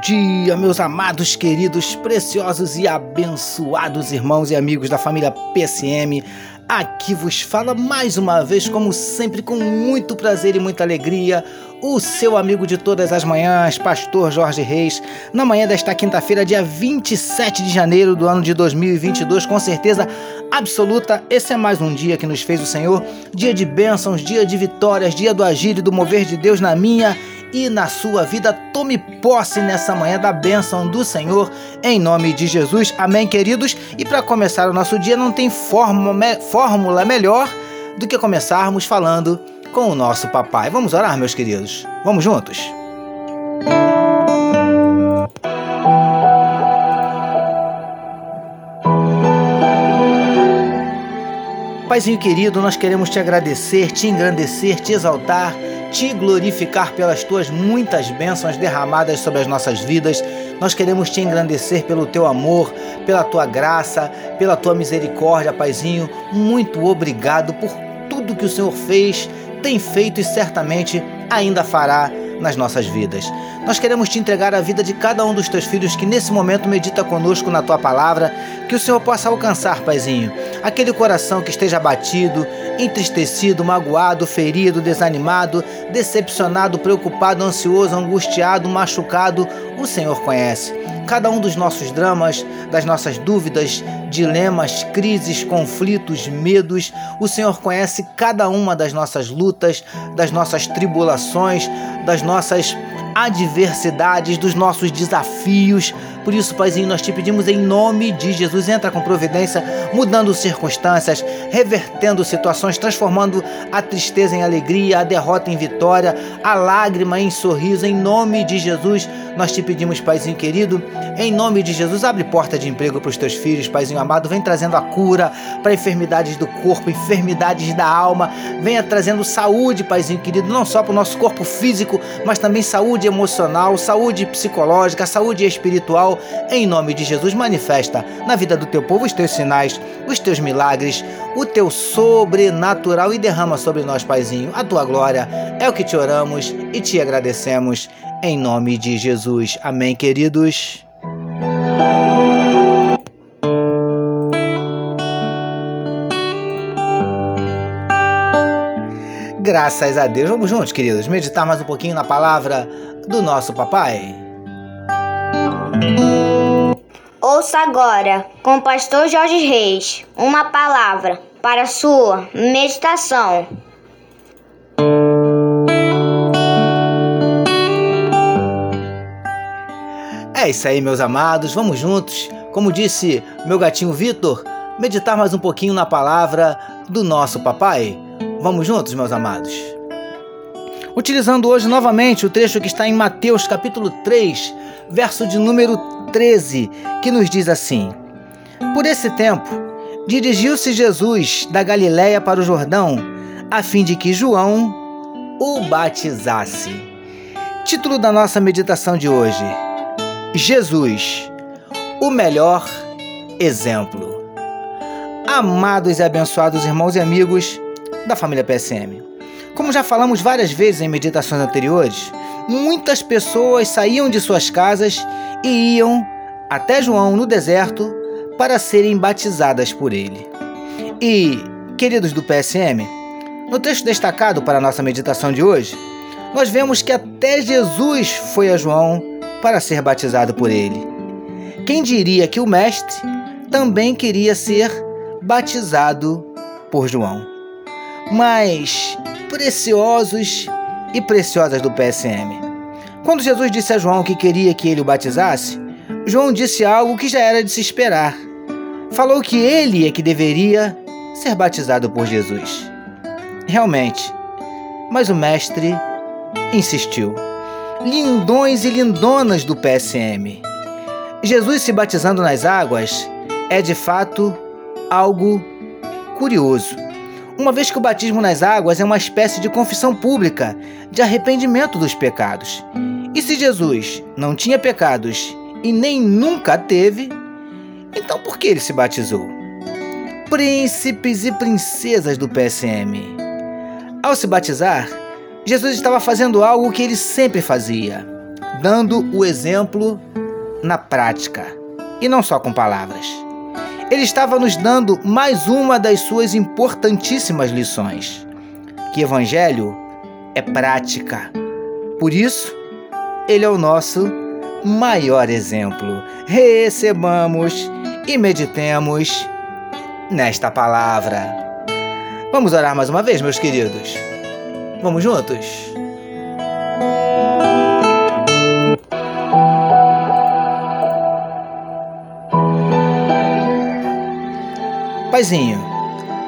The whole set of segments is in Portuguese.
dia, meus amados, queridos, preciosos e abençoados irmãos e amigos da família PSM. Aqui vos fala mais uma vez, como sempre, com muito prazer e muita alegria, o seu amigo de todas as manhãs, Pastor Jorge Reis, na manhã desta quinta-feira, dia 27 de janeiro do ano de 2022, com certeza absoluta, esse é mais um dia que nos fez o Senhor, dia de bênçãos, dia de vitórias, dia do agir e do mover de Deus na minha e na sua vida. Tome posse nessa manhã da bênção do Senhor, em nome de Jesus. Amém, queridos? E para começar o nosso dia, não tem fórmula melhor do que começarmos falando com o nosso papai. Vamos orar, meus queridos? Vamos juntos? Paizinho querido, nós queremos te agradecer, te engrandecer, te exaltar te glorificar pelas tuas muitas bênçãos derramadas sobre as nossas vidas. Nós queremos te engrandecer pelo teu amor, pela tua graça, pela tua misericórdia, Paizinho. Muito obrigado por tudo que o Senhor fez, tem feito e certamente ainda fará nas nossas vidas. Nós queremos te entregar a vida de cada um dos teus filhos que nesse momento medita conosco na tua palavra, que o Senhor possa alcançar, Paizinho, aquele coração que esteja abatido, entristecido, magoado, ferido, desanimado, decepcionado, preocupado, ansioso, angustiado, machucado, o Senhor conhece. Cada um dos nossos dramas, das nossas dúvidas, dilemas, crises, conflitos, medos, o Senhor conhece cada uma das nossas lutas, das nossas tribulações, das nossas adversidades, dos nossos desafios. Por isso, Paizinho, nós te pedimos em nome de Jesus, entra com providência, mudando circunstâncias, revertendo situações, transformando a tristeza em alegria, a derrota em vitória, a lágrima em sorriso. Em nome de Jesus, nós te pedimos, Paizinho querido, em nome de Jesus, abre porta de emprego para os teus filhos, Paizinho amado, vem trazendo a cura para enfermidades do corpo, enfermidades da alma, venha trazendo saúde, Paizinho querido, não só para o nosso corpo físico, mas também saúde emocional, saúde psicológica, saúde espiritual. Em nome de Jesus, manifesta na vida do teu povo os teus sinais, os teus milagres, o teu sobrenatural e derrama sobre nós, Paizinho, a tua glória. É o que te oramos e te agradecemos. Em nome de Jesus. Amém, queridos. Graças a Deus. Vamos juntos, queridos, meditar mais um pouquinho na palavra do nosso papai. Ouça agora, com o pastor Jorge Reis, uma palavra para sua meditação. É isso aí, meus amados. Vamos juntos, como disse meu gatinho Vitor, meditar mais um pouquinho na palavra do nosso papai. Vamos juntos, meus amados. Utilizando hoje novamente o trecho que está em Mateus capítulo 3, verso de número 13, que nos diz assim: Por esse tempo, dirigiu-se Jesus da Galiléia para o Jordão, a fim de que João o batizasse. Título da nossa meditação de hoje: Jesus, o melhor exemplo. Amados e abençoados irmãos e amigos da família PSM. Como já falamos várias vezes em meditações anteriores, muitas pessoas saíam de suas casas e iam até João no deserto para serem batizadas por ele. E, queridos do PSM, no texto destacado para a nossa meditação de hoje, nós vemos que até Jesus foi a João para ser batizado por ele. Quem diria que o Mestre também queria ser batizado por João? Mas, preciosos e preciosas do PSM, quando Jesus disse a João que queria que ele o batizasse, João disse algo que já era de se esperar. Falou que ele é que deveria ser batizado por Jesus. Realmente, mas o Mestre insistiu lindões e lindonas do PSM. Jesus se batizando nas águas é de fato algo curioso, uma vez que o batismo nas águas é uma espécie de confissão pública de arrependimento dos pecados. E se Jesus não tinha pecados e nem nunca teve, então por que ele se batizou? Príncipes e princesas do PSM. Ao se batizar, Jesus estava fazendo algo que ele sempre fazia: dando o exemplo na prática e não só com palavras. Ele estava nos dando mais uma das suas importantíssimas lições: que Evangelho é prática. Por isso, ele é o nosso maior exemplo. Recebamos e meditemos nesta palavra. Vamos orar mais uma vez, meus queridos? Vamos juntos? Paizinho,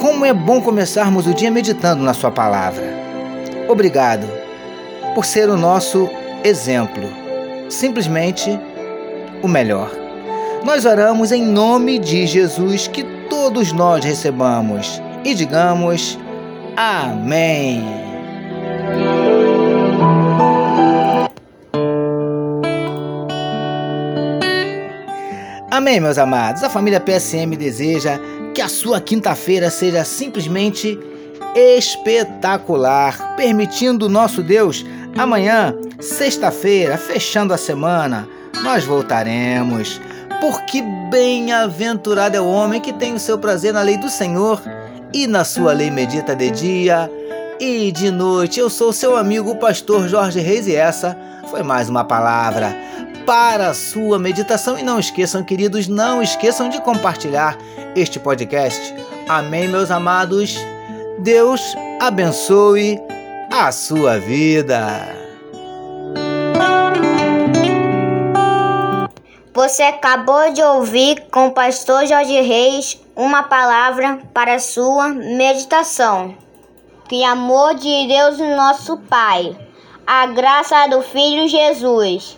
como é bom começarmos o dia meditando na Sua palavra. Obrigado por ser o nosso exemplo, simplesmente o melhor. Nós oramos em nome de Jesus que todos nós recebamos e digamos Amém. Amém, meus amados. A família PSM deseja que a sua quinta-feira seja simplesmente espetacular, permitindo nosso Deus amanhã, sexta-feira, fechando a semana, nós voltaremos. Porque bem-aventurado é o homem que tem o seu prazer na lei do Senhor e na sua lei medita de dia e de noite. Eu sou seu amigo, o pastor Jorge Reis, e essa foi mais uma palavra para a sua meditação. E não esqueçam, queridos, não esqueçam de compartilhar este podcast. Amém, meus amados. Deus abençoe a sua vida. Você acabou de ouvir com o pastor Jorge Reis uma palavra para a sua meditação. Que amor de Deus, nosso Pai, a graça do Filho Jesus